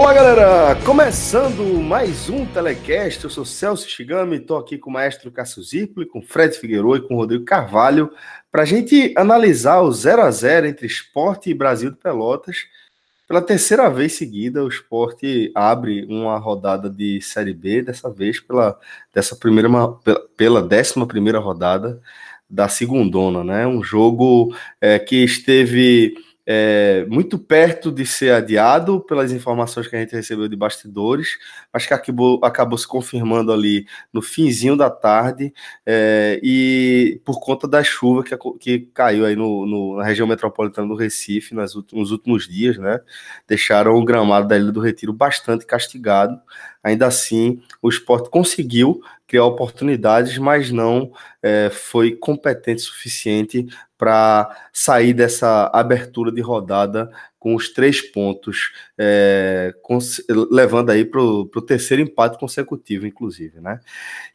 Olá, galera! Começando mais um Telecast, eu sou Celso Shigami, estou aqui com o maestro Cássio Zirpoli, com Fred Figueiredo e com o Rodrigo Carvalho, para a gente analisar o 0 a 0 entre Esporte e Brasil de Pelotas. Pela terceira vez seguida, o Esporte abre uma rodada de Série B, dessa vez pela, dessa primeira, pela, pela décima primeira rodada da segundona, né? Um jogo é, que esteve é, muito perto de ser adiado pelas informações que a gente recebeu de bastidores, mas que acabou, acabou se confirmando ali no finzinho da tarde é, e por conta da chuva que, que caiu aí no, no, na região metropolitana do Recife nas últimos, nos últimos dias, né? Deixaram o gramado da Ilha do Retiro bastante castigado. Ainda assim, o esporte conseguiu criar oportunidades, mas não é, foi competente o suficiente para sair dessa abertura de rodada com os três pontos, é, com, levando aí para o terceiro empate consecutivo, inclusive, né?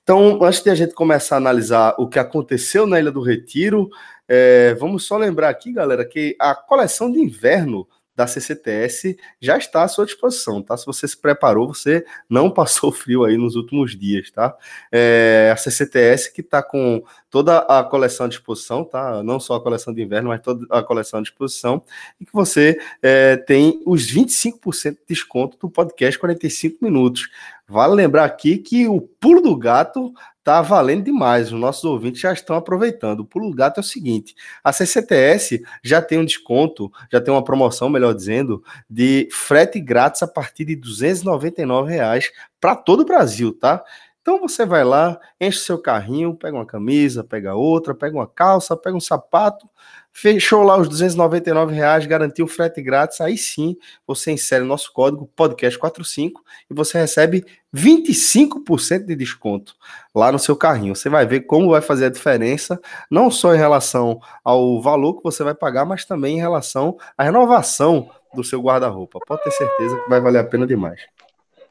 Então, antes de a gente começar a analisar o que aconteceu na Ilha do Retiro, é, vamos só lembrar aqui, galera, que a coleção de inverno da CCTS já está à sua disposição, tá? Se você se preparou, você não passou frio aí nos últimos dias, tá? É, a CCTS que está com toda a coleção à disposição, tá? Não só a coleção de inverno, mas toda a coleção à disposição, e que você é, tem os 25% de desconto do podcast 45 minutos. Vale lembrar aqui que o pulo do gato tá valendo demais. Os nossos ouvintes já estão aproveitando. O pulo do gato é o seguinte: a CCTS já tem um desconto, já tem uma promoção, melhor dizendo, de frete grátis a partir de 299 reais para todo o Brasil, tá? Então você vai lá, enche seu carrinho, pega uma camisa, pega outra, pega uma calça, pega um sapato, fechou lá os 299 reais, garantiu o frete grátis, aí sim você insere o nosso código podcast45 e você recebe 25% de desconto lá no seu carrinho. Você vai ver como vai fazer a diferença, não só em relação ao valor que você vai pagar, mas também em relação à renovação do seu guarda-roupa. Pode ter certeza que vai valer a pena demais.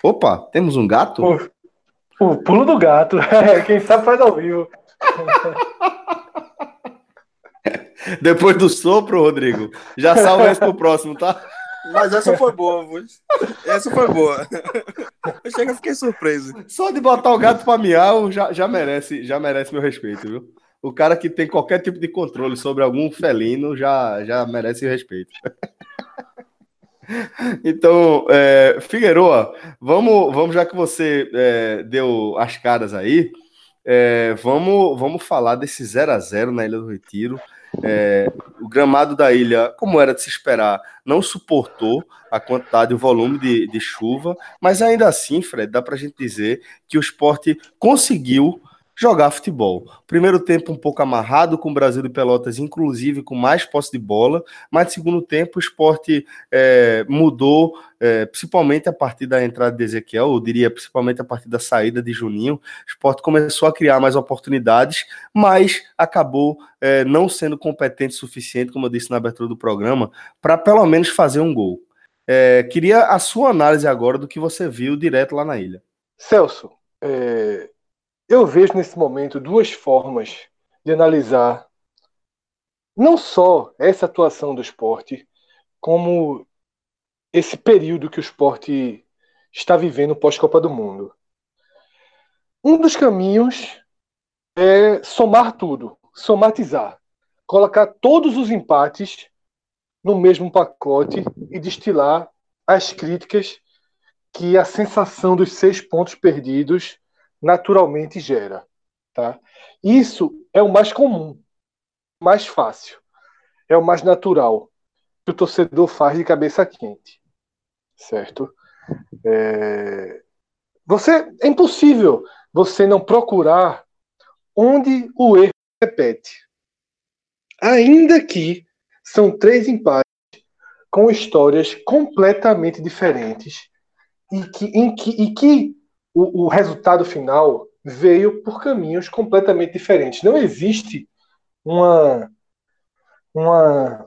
Opa, temos um gato? O pulo do gato. Quem sabe faz ao vivo. Depois do sopro, Rodrigo, já salva esse pro próximo, tá? Mas essa foi boa, essa foi boa. Eu chego, fiquei surpreso. Só de botar o gato para miau já, já merece, já merece meu respeito, viu? O cara que tem qualquer tipo de controle sobre algum felino já, já merece respeito. Então, é, Figueroa, vamos, vamos, já que você é, deu as caras aí, é, vamos, vamos falar desse 0 a 0 na Ilha do Retiro. É, o gramado da ilha, como era de se esperar, não suportou a quantidade e o volume de, de chuva, mas ainda assim, Fred, dá para a gente dizer que o esporte conseguiu jogar futebol. Primeiro tempo um pouco amarrado com o Brasil de Pelotas, inclusive com mais posse de bola, mas segundo tempo o esporte é, mudou, é, principalmente a partir da entrada de Ezequiel, eu diria principalmente a partir da saída de Juninho. O esporte começou a criar mais oportunidades, mas acabou é, não sendo competente o suficiente, como eu disse na abertura do programa, para pelo menos fazer um gol. É, queria a sua análise agora do que você viu direto lá na ilha. Celso, é, eu vejo nesse momento duas formas de analisar não só essa atuação do esporte, como esse período que o esporte está vivendo pós-Copa do Mundo. Um dos caminhos é somar tudo, somatizar, colocar todos os empates no mesmo pacote e destilar as críticas que a sensação dos seis pontos perdidos naturalmente gera. Tá? Isso é o mais comum, mais fácil, é o mais natural que o torcedor faz de cabeça quente, certo? É... Você é impossível você não procurar onde o erro repete, ainda que são três empates com histórias completamente diferentes e que, em que, e que o, o resultado final veio por caminhos completamente diferentes. Não existe uma, uma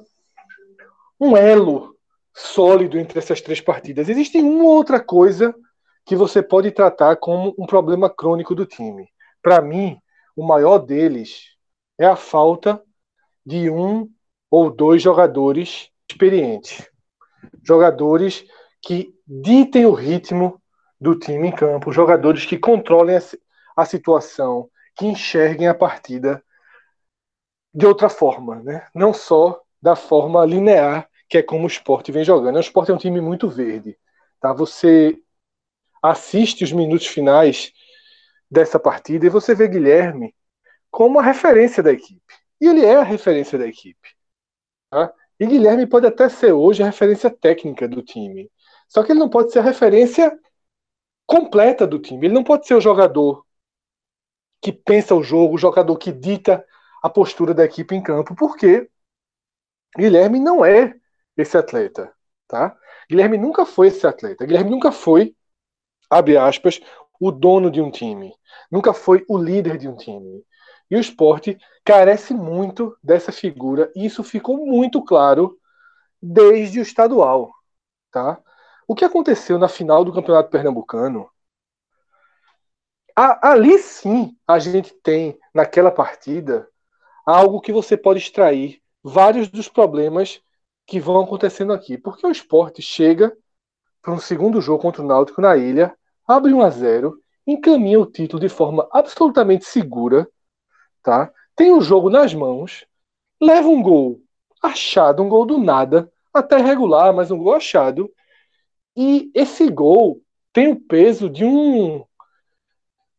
um elo sólido entre essas três partidas. Existe uma outra coisa que você pode tratar como um problema crônico do time. Para mim, o maior deles é a falta de um ou dois jogadores experientes. Jogadores que ditem o ritmo do time em campo, jogadores que controlem a, situação, que enxerguem a partida de outra forma, né? não só da forma linear que é como o esporte vem jogando. O esporte é um time muito verde. Tá? Você assiste os minutos finais dessa partida e você vê Guilherme como a referência da equipe. E ele é a referência da equipe. Tá? E Guilherme pode até ser hoje a referência técnica do time. Só que ele não pode ser a referência completa do time. Ele não pode ser o jogador que pensa o jogo, o jogador que dita a postura da equipe em campo, porque Guilherme não é esse atleta, tá? Guilherme nunca foi esse atleta. Guilherme nunca foi, abre aspas, o dono de um time. Nunca foi o líder de um time. E o esporte carece muito dessa figura, e isso ficou muito claro desde o estadual. Tá? O que aconteceu na final do Campeonato Pernambucano? A, ali sim a gente tem, naquela partida, algo que você pode extrair vários dos problemas que vão acontecendo aqui. Porque o esporte chega para um segundo jogo contra o Náutico na ilha, abre 1 a 0 encaminha o título de forma absolutamente segura, tá? Tem o jogo nas mãos, leva um gol achado, um gol do nada, até regular, mas um gol achado. E esse gol tem o peso de um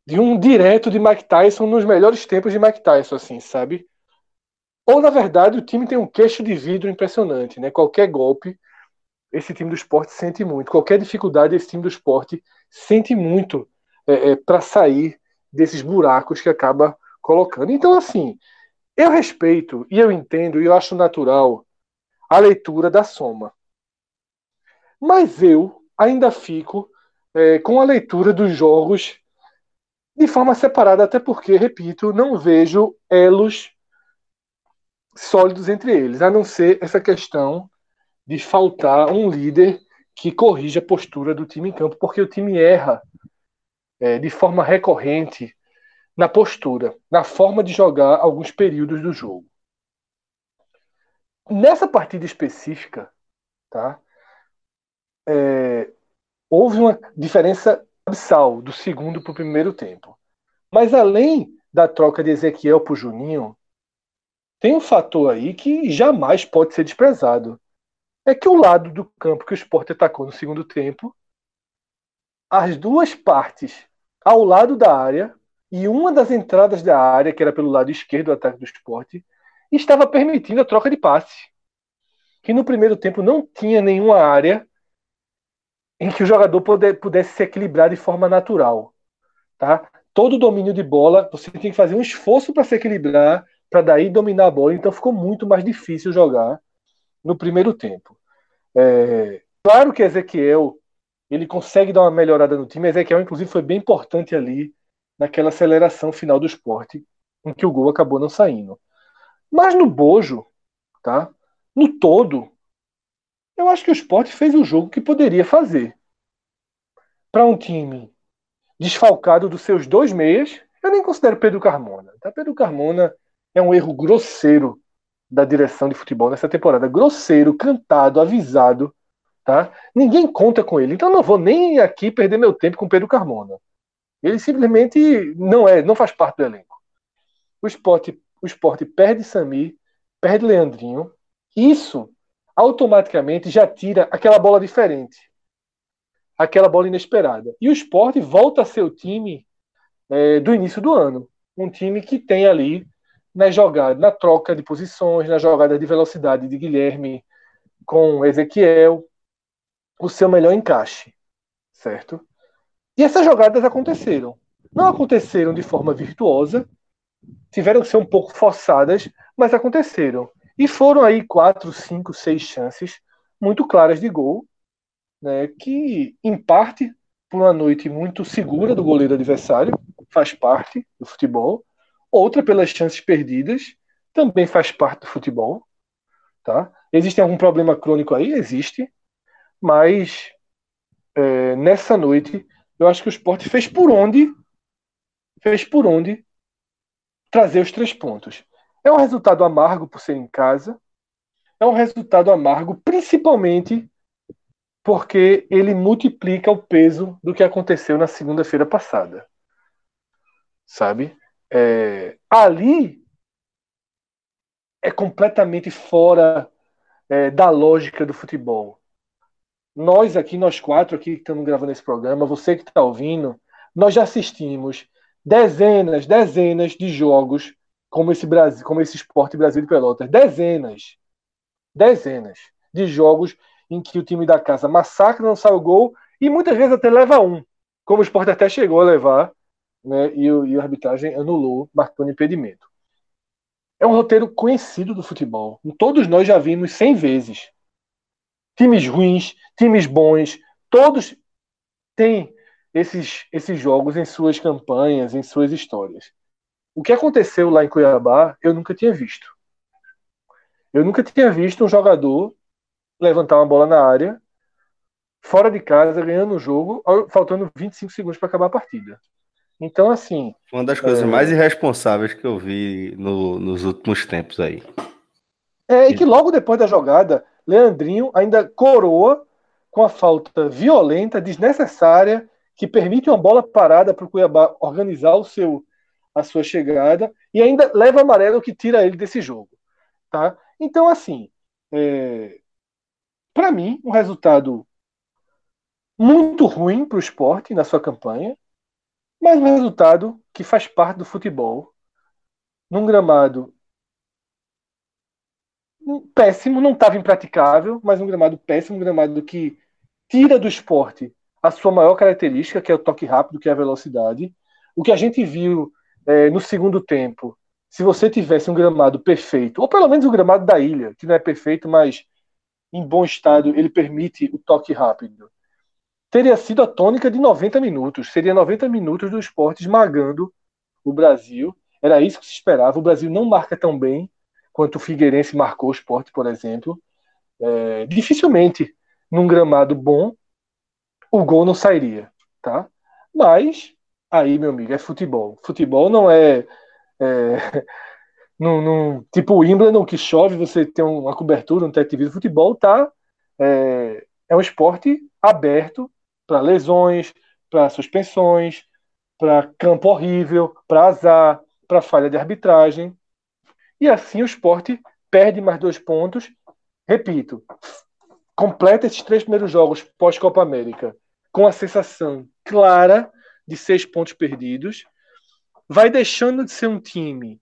de um direto de Mike Tyson nos melhores tempos de Mike Tyson, assim, sabe? Ou na verdade o time tem um queixo de vidro impressionante, né? Qualquer golpe esse time do esporte sente muito. Qualquer dificuldade esse time do esporte sente muito é, é, para sair desses buracos que acaba colocando. Então, assim, eu respeito e eu entendo e eu acho natural a leitura da soma. Mas eu ainda fico é, com a leitura dos jogos de forma separada, até porque, repito, não vejo elos sólidos entre eles, a não ser essa questão de faltar um líder que corrija a postura do time em campo, porque o time erra é, de forma recorrente na postura, na forma de jogar alguns períodos do jogo. Nessa partida específica, tá, é, houve uma diferença abissal do segundo para o primeiro tempo. Mas além da troca de Ezequiel para o Juninho, tem um fator aí que jamais pode ser desprezado. É que o lado do campo que o Sport atacou no segundo tempo, as duas partes ao lado da área e uma das entradas da área, que era pelo lado esquerdo do ataque do esporte, estava permitindo a troca de passe. Que no primeiro tempo não tinha nenhuma área em que o jogador pudesse se equilibrar de forma natural. Tá? Todo domínio de bola, você tem que fazer um esforço para se equilibrar, para daí dominar a bola, então ficou muito mais difícil jogar no primeiro tempo. É, claro que Ezequiel ele consegue dar uma melhorada no time. Ezequiel, inclusive, foi bem importante ali naquela aceleração final do esporte, em que o gol acabou não saindo. Mas no Bojo, tá? no todo, eu acho que o esporte fez o jogo que poderia fazer. Para um time desfalcado dos seus dois meias, eu nem considero Pedro Carmona. Tá? Pedro Carmona é um erro grosseiro da direção de futebol nessa temporada. Grosseiro, cantado, avisado. Tá? Ninguém conta com ele. Então não vou nem aqui perder meu tempo com Pedro Carmona. Ele simplesmente não é, não faz parte do elenco. O esporte, o esporte perde Sami, perde Leandrinho. Isso automaticamente já tira aquela bola diferente. Aquela bola inesperada. E o esporte volta a ser o time é, do início do ano. Um time que tem ali na jogada, na troca de posições, na jogada de velocidade de Guilherme com Ezequiel, o seu melhor encaixe, certo? E essas jogadas aconteceram. Não aconteceram de forma virtuosa, tiveram que ser um pouco forçadas, mas aconteceram. E foram aí quatro, cinco, seis chances muito claras de gol, né, que, em parte, por uma noite muito segura do goleiro adversário, faz parte do futebol. Outra pelas chances perdidas, também faz parte do futebol. Tá? Existe algum problema crônico aí? Existe. Mas é, nessa noite, eu acho que o esporte fez por onde fez por onde trazer os três pontos. É um resultado amargo por ser em casa. É um resultado amargo, principalmente porque ele multiplica o peso do que aconteceu na segunda-feira passada. Sabe? É, ali é completamente fora é, da lógica do futebol. Nós aqui, nós quatro aqui que estamos gravando esse programa, você que está ouvindo, nós já assistimos dezenas, dezenas de jogos como esse Brasil, como esse esporte Brasil de Pelotas, dezenas, dezenas de jogos em que o time da casa massacra, não sai o gol e muitas vezes até leva um, como o esporte até chegou a levar, né, e, e a arbitragem anulou, marcando impedimento. É um roteiro conhecido do futebol. Todos nós já vimos 100 vezes. Times ruins, times bons, todos têm esses, esses jogos em suas campanhas, em suas histórias. O que aconteceu lá em Cuiabá, eu nunca tinha visto. Eu nunca tinha visto um jogador levantar uma bola na área, fora de casa, ganhando o jogo, faltando 25 segundos para acabar a partida. Então, assim. Uma das coisas é... mais irresponsáveis que eu vi no, nos últimos tempos aí. É, e que logo depois da jogada, Leandrinho ainda coroa com a falta violenta, desnecessária, que permite uma bola parada para o Cuiabá organizar o seu, a sua chegada, e ainda leva amarelo que tira ele desse jogo. Tá? Então, assim, é... para mim, um resultado muito ruim para o esporte na sua campanha, mas um resultado que faz parte do futebol. Num gramado péssimo, não estava impraticável, mas um gramado péssimo, um gramado que tira do esporte a sua maior característica, que é o toque rápido, que é a velocidade. O que a gente viu é, no segundo tempo, se você tivesse um gramado perfeito, ou pelo menos um gramado da ilha, que não é perfeito, mas em bom estado, ele permite o toque rápido teria sido a tônica de 90 minutos. Seria 90 minutos do esporte esmagando o Brasil. Era isso que se esperava. O Brasil não marca tão bem quanto o Figueirense marcou o esporte, por exemplo. É, dificilmente, num gramado bom, o gol não sairia. Tá? Mas, aí, meu amigo, é futebol. Futebol não é. é num, tipo o Wimbledon, que chove, você tem uma cobertura, um teto de vidro. Futebol tá, é, é um esporte aberto para lesões, para suspensões, para campo horrível, para azar, para falha de arbitragem. E assim o esporte perde mais dois pontos. Repito, completa esses três primeiros jogos pós-Copa América com a sensação clara de seis pontos perdidos. Vai deixando de ser um time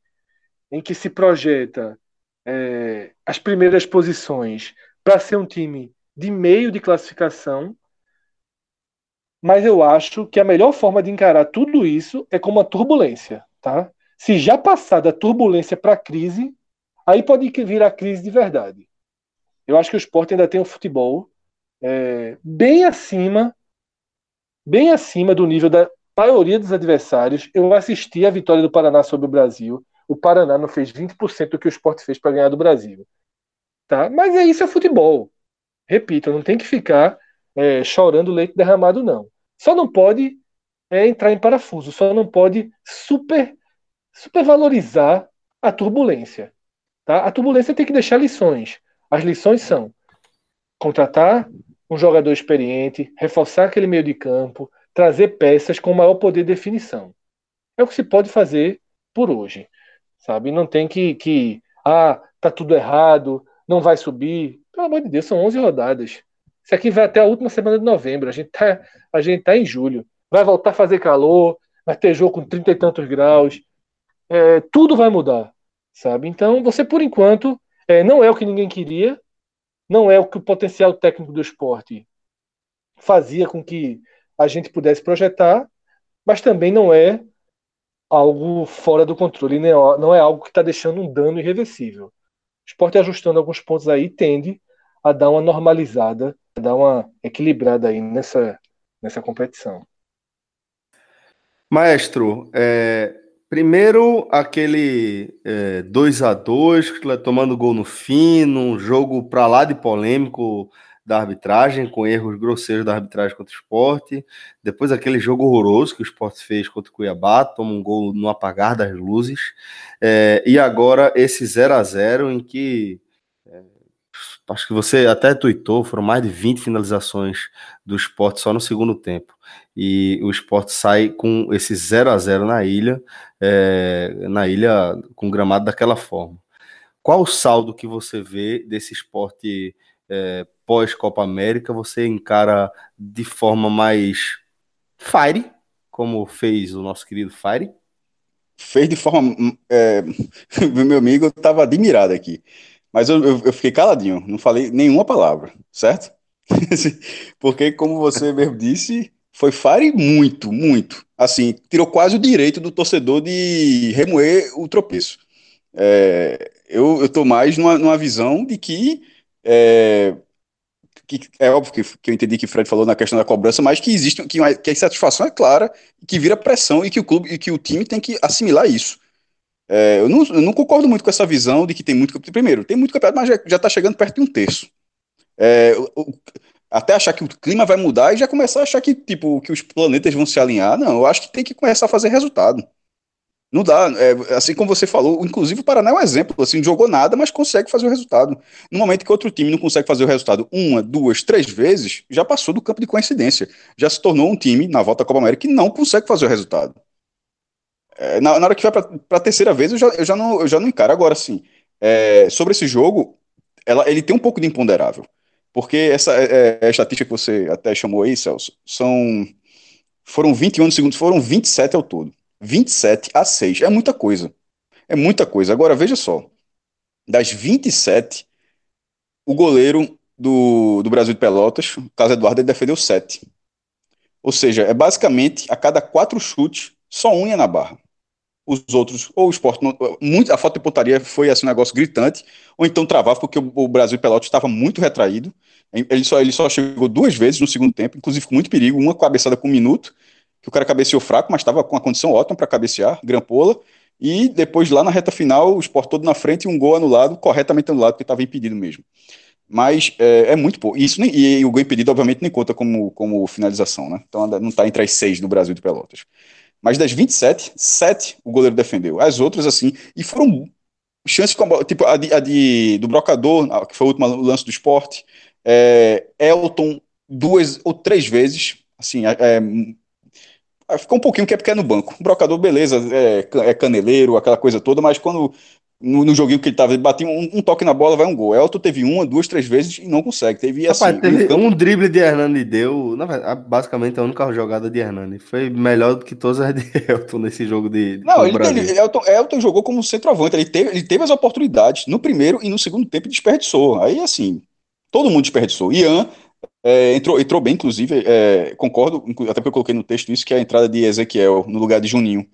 em que se projeta é, as primeiras posições para ser um time de meio de classificação mas eu acho que a melhor forma de encarar tudo isso é como uma turbulência, tá? Se já passar da turbulência para a crise, aí pode vir a crise de verdade. Eu acho que o esporte ainda tem um futebol é, bem acima, bem acima do nível da maioria dos adversários. Eu assisti a vitória do Paraná sobre o Brasil. O Paraná não fez 20% do que o esporte fez para ganhar do Brasil. Tá? Mas é isso, é futebol. Repito, não tem que ficar é, chorando leite derramado, não. Só não pode é, entrar em parafuso, só não pode super supervalorizar a turbulência. Tá? A turbulência tem que deixar lições. As lições são contratar um jogador experiente, reforçar aquele meio de campo, trazer peças com maior poder de definição. É o que se pode fazer por hoje. Sabe? Não tem que, que ah, tá tudo errado, não vai subir. Pelo amor de Deus, são 11 rodadas. Isso aqui vai até a última semana de novembro. A gente tá, a gente tá em julho. Vai voltar a fazer calor, vai ter jogo com trinta e tantos graus. É, tudo vai mudar, sabe? Então, você, por enquanto, é, não é o que ninguém queria, não é o que o potencial técnico do esporte fazia com que a gente pudesse projetar, mas também não é algo fora do controle, não é algo que está deixando um dano irreversível. O esporte ajustando alguns pontos aí tende a dar uma normalizada dar uma equilibrada aí nessa, nessa competição. Maestro, é, primeiro aquele 2 é, a 2 tomando gol no fim, num jogo para lá de polêmico da arbitragem, com erros grosseiros da arbitragem contra o esporte. Depois aquele jogo horroroso que o esporte fez contra o Cuiabá, toma um gol no apagar das luzes. É, e agora esse 0 a 0 em que acho que você até tuitou, foram mais de 20 finalizações do esporte só no segundo tempo. E o esporte sai com esse 0 a 0 na ilha, é, na ilha com gramado daquela forma. Qual o saldo que você vê desse esporte é, pós-Copa América? Você encara de forma mais fire, como fez o nosso querido Fire? Fez de forma. É, meu amigo estava admirado aqui. Mas eu, eu, fiquei caladinho, não falei nenhuma palavra, certo? Porque, como você mesmo disse, foi Fire muito, muito. Assim, tirou quase o direito do torcedor de remoer o tropeço. É, eu, tô mais numa, numa visão de que é, que é óbvio que, que eu entendi que o Fred falou na questão da cobrança, mas que existe que, que a insatisfação é clara, que vira pressão e que o clube e que o time tem que assimilar isso. É, eu, não, eu, não, concordo muito com essa visão de que tem muito primeiro tem muito campeonato, mas já está chegando perto de um terço. É, o, até achar que o clima vai mudar e já começar a achar que tipo que os planetas vão se alinhar, não. Eu acho que tem que começar a fazer resultado. Não dá, é, assim como você falou, inclusive o Paraná é um exemplo, assim, jogou nada, mas consegue fazer o resultado. No momento que outro time não consegue fazer o resultado uma, duas, três vezes, já passou do campo de coincidência. Já se tornou um time, na volta à Copa América, que não consegue fazer o resultado. É, na, na, hora que vai para a terceira vez, eu já, eu, já não, eu já não encaro. Agora, sim, é, sobre esse jogo, ela, ele tem um pouco de imponderável. Porque essa é, é, estatística que você até chamou aí, Celso, são, foram 21 segundos, foram 27 ao todo. 27 a 6. É muita coisa. É muita coisa. Agora, veja só. Das 27, o goleiro do, do Brasil de Pelotas, o Carlos Eduardo, ele defendeu 7. Ou seja, é basicamente a cada quatro chutes, só um ia na barra. Os outros, ou o esporte, muito, a falta de pontaria foi assim, um negócio gritante, ou então travava, porque o, o Brasil Pelotas estava muito retraído. Ele só, ele só chegou duas vezes no segundo tempo, inclusive com muito perigo, uma cabeçada com um minuto, que o cara cabeceou fraco, mas estava com a condição ótima para cabecear, grampola, e depois lá na reta final, o Sport todo na frente e um gol anulado, corretamente anulado, porque estava impedido mesmo. Mas é, é muito pouco. Isso nem, e o gol impedido, obviamente, nem conta como, como finalização, né? Então não está entre as seis do Brasil de Pelotas. Mas das 27, sete o goleiro defendeu. As outras, assim, e foram chances com tipo a, de, a de, do Brocador, que foi o último lance do esporte, é, Elton duas ou três vezes, assim, é, é Ficou um pouquinho que é porque é no banco. O brocador, beleza, é, é caneleiro, aquela coisa toda, mas quando no, no joguinho que ele tava, ele batia um, um, toque na bola, vai um gol. Elton teve uma, duas, três vezes e não consegue. Teve assim. Rapaz, teve um, drible de Hernani deu, verdade, basicamente a única jogada de Hernani. Foi melhor do que todas as de Elton nesse jogo de. Não, ele, ele, Elton, Elton jogou como centroavante. Ele teve, ele teve as oportunidades no primeiro e no segundo tempo desperdiçou. Aí, assim, todo mundo desperdiçou. Ian é, entrou, entrou bem, inclusive, é, concordo, até porque eu coloquei no texto isso, que é a entrada de Ezequiel no lugar de Juninho.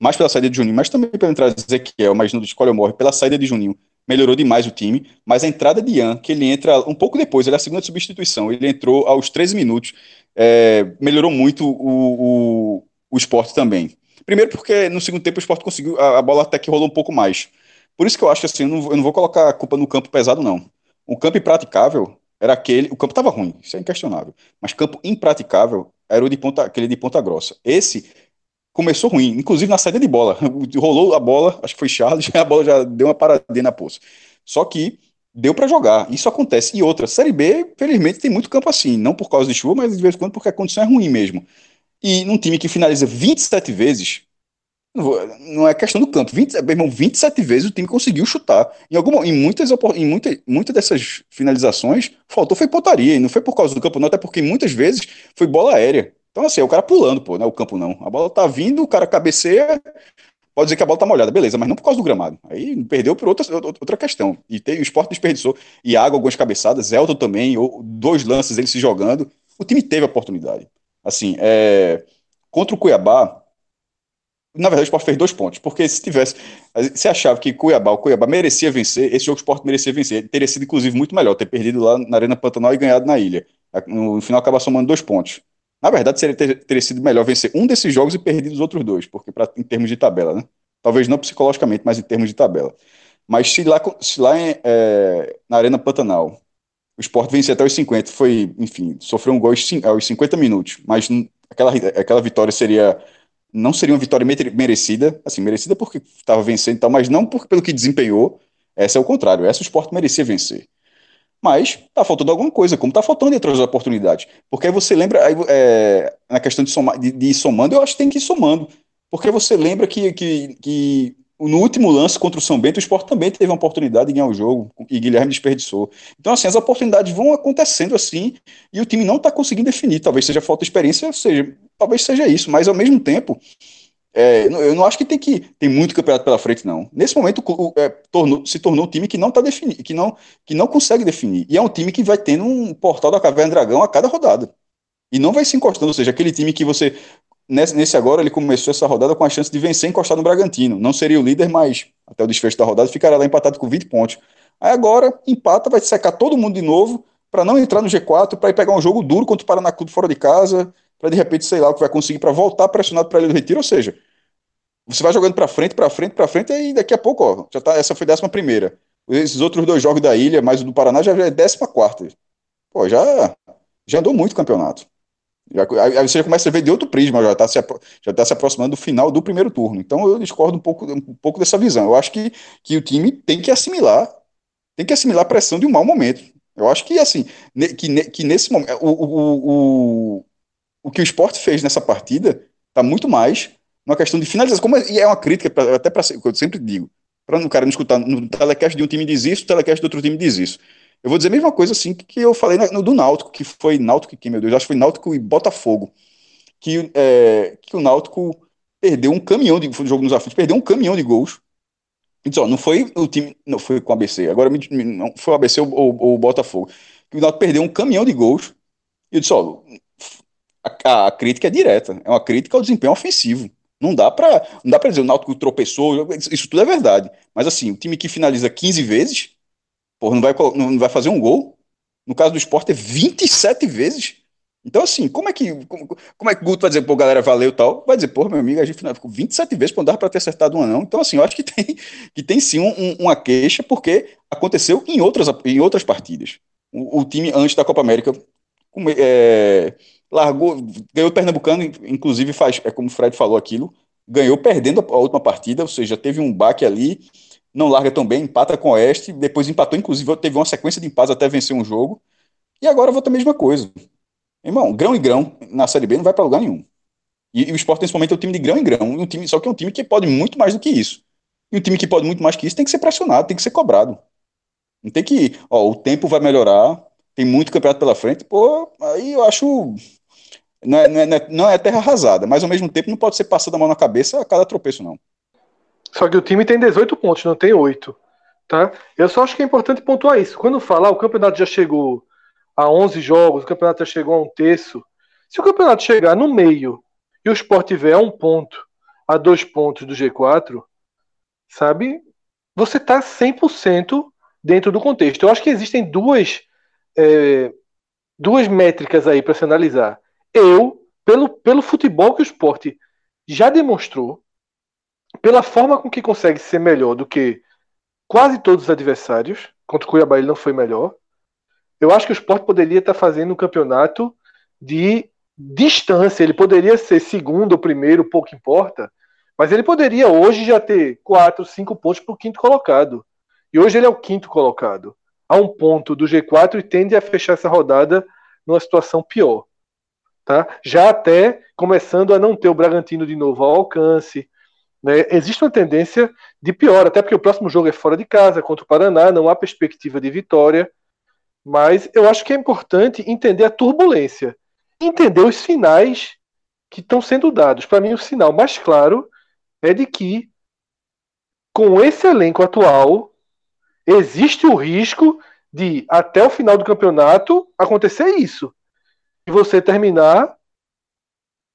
Mais pela saída de Juninho, mas também pela entrada de Ezequiel, mas no escolha morre, pela saída de Juninho, melhorou demais o time. Mas a entrada de Ian, que ele entra um pouco depois, ele é a segunda substituição, ele entrou aos 13 minutos, é, melhorou muito o, o, o esporte também. Primeiro porque no segundo tempo o esporte conseguiu, a, a bola até que rolou um pouco mais. Por isso que eu acho que assim, eu não, eu não vou colocar a culpa no campo pesado, não. Um campo impraticável era aquele. O campo estava ruim, isso é inquestionável. Mas campo impraticável era o de ponta, aquele de Ponta Grossa. Esse começou ruim, inclusive na saída de bola. Rolou a bola, acho que foi Charles, a bola já deu uma paradinha na poça. Só que deu para jogar. Isso acontece. E outra, Série B, felizmente, tem muito campo assim. Não por causa de chuva, mas de vez em quando porque a condição é ruim mesmo. E num time que finaliza 27 vezes, não é questão do campo. 20, meu irmão, 27 vezes o time conseguiu chutar. Em, alguma, em, muitas, em muita, muitas dessas finalizações, faltou foi pontaria. E não foi por causa do campo, não, até porque muitas vezes foi bola aérea. Então, assim, é o cara pulando, pô, não é o campo, não. A bola tá vindo, o cara cabeceia, pode dizer que a bola tá molhada, beleza, mas não por causa do gramado. Aí perdeu por outra, outra questão. E tem, o esporte desperdiçou. Água, algumas cabeçadas, Elton também, ou dois lances ele se jogando. O time teve a oportunidade. Assim, é, contra o Cuiabá, na verdade, o Sport fez dois pontos, porque se tivesse. Você achava que Cuiabá, o Cuiabá merecia vencer, esse jogo o Sport merecia vencer. Teria sido, inclusive, muito melhor ter perdido lá na Arena Pantanal e ganhado na ilha. No final, acaba somando dois pontos. Na verdade, seria ter, teria sido melhor vencer um desses jogos e perder os outros dois, porque pra, em termos de tabela, né? Talvez não psicologicamente, mas em termos de tabela. Mas se lá, se lá em, é, na Arena Pantanal o Sport vencia até os 50, foi, enfim, sofreu um gol aos 50 minutos, mas aquela, aquela vitória seria não seria uma vitória merecida, assim, merecida porque estava vencendo e tal, mas não pelo que desempenhou. Essa é o contrário, essa o esporte merecia vencer. Mas tá faltando alguma coisa, como tá faltando em outras oportunidades. Porque aí você lembra, aí, é, na questão de, somar, de, de ir somando, eu acho que tem que ir somando. Porque você lembra que, que, que no último lance contra o São Bento, o Sport também teve uma oportunidade de ganhar o jogo e Guilherme desperdiçou. Então, assim, as oportunidades vão acontecendo assim e o time não está conseguindo definir. Talvez seja falta de experiência, seja, talvez seja isso, mas ao mesmo tempo, é, eu não acho que tem que tem muito campeonato pela frente, não. Nesse momento, o, é, tornou, se tornou um time que não está definido, que não, que não consegue definir. E é um time que vai tendo um portal da Caverna Dragão a cada rodada. E não vai se encostando, ou seja, aquele time que você Nesse, nesse, agora, ele começou essa rodada com a chance de vencer encostar no Bragantino. Não seria o líder, mas até o desfecho da rodada ficará lá empatado com 20 pontos. Aí agora, empata, vai secar todo mundo de novo para não entrar no G4, para ir pegar um jogo duro contra o Paraná Clube fora de casa, para de repente, sei lá, o que vai conseguir para voltar pressionado para ele do retiro. Ou seja, você vai jogando para frente, para frente, para frente, e daqui a pouco, ó, já tá, essa foi décima primeira. Esses outros dois jogos da ilha, mais o do Paraná, já é décima quarta. Pô, já, já andou muito o campeonato. Já, aí você já começa a ver de outro prisma, já está se, já tá se aproximando do final do primeiro turno. Então eu discordo um pouco, um pouco dessa visão. Eu acho que, que o time tem que assimilar, tem que assimilar a pressão de um mau momento. Eu acho que assim, que, que nesse momento, o, o, o que o esporte fez nessa partida está muito mais uma questão de finalização. Como é, e é uma crítica, pra, até para eu sempre digo, para o cara não escutar no telecast de um time diz isso, no telecast do outro time diz isso. Eu vou dizer a mesma coisa assim que eu falei no, do Náutico, que foi Náutico que, meu Deus, acho que foi Náutico e Botafogo, que, é, que o Náutico perdeu um caminhão de jogo nos aflitos, perdeu um caminhão de gols. Então, não foi o time, não foi com o ABC, agora não foi o ABC ou, o Botafogo. O Náutico perdeu um caminhão de gols. E eu disse, ó, a, a, crítica é direta, é uma crítica ao desempenho ofensivo. Não dá para não dá para dizer o Náutico tropeçou, isso tudo é verdade. Mas assim, o time que finaliza 15 vezes Porra, não vai, não vai fazer um gol? No caso do esporte é 27 vezes. Então, assim, como é que como, como é que o Guto vai dizer, pô, galera, valeu tal? Vai dizer, pô, meu amigo, a gente ficou 27 vezes, pô, não dava pra ter acertado uma, não. Então, assim, eu acho que tem, que tem sim um, uma queixa, porque aconteceu em outras, em outras partidas. O, o time, antes da Copa América, é, largou, ganhou o Pernambucano, inclusive faz, é como o Fred falou aquilo, ganhou perdendo a, última partida, ou seja, teve um baque ali, não larga tão bem, empata com o Oeste, depois empatou, inclusive teve uma sequência de empates até vencer um jogo, e agora volta a mesma coisa. Irmão, grão e grão na Série B não vai para lugar nenhum. E, e o Sport nesse momento é um time de grão em grão, um time, só que é um time que pode muito mais do que isso. E um time que pode muito mais que isso tem que ser pressionado, tem que ser cobrado. Não tem que, ó, o tempo vai melhorar, tem muito campeonato pela frente, pô, aí eu acho não é, não é, não é terra arrasada, mas ao mesmo tempo não pode ser passando a mão na cabeça a cada tropeço, não. Só que o time tem 18 pontos, não tem 8. Tá? Eu só acho que é importante pontuar isso. Quando falar, o campeonato já chegou a 11 jogos, o campeonato já chegou a um terço. Se o campeonato chegar no meio e o Sport tiver a um ponto, a dois pontos do G4, sabe? Você está 100% dentro do contexto. Eu acho que existem duas, é, duas métricas aí para se analisar. Eu, pelo, pelo futebol que o Sport já demonstrou, pela forma com que consegue ser melhor do que quase todos os adversários, contra o Cuiabá ele não foi melhor. Eu acho que o Sport poderia estar fazendo um campeonato de distância. Ele poderia ser segundo ou primeiro, pouco importa. Mas ele poderia hoje já ter quatro, cinco pontos para o quinto colocado. E hoje ele é o quinto colocado. A um ponto do G4 e tende a fechar essa rodada numa situação pior. Tá? Já até começando a não ter o Bragantino de novo ao alcance, né? Existe uma tendência de pior, até porque o próximo jogo é fora de casa, contra o Paraná, não há perspectiva de vitória. Mas eu acho que é importante entender a turbulência, entender os sinais que estão sendo dados. Para mim, o sinal mais claro é de que, com esse elenco atual, existe o risco de, até o final do campeonato, acontecer isso. E você terminar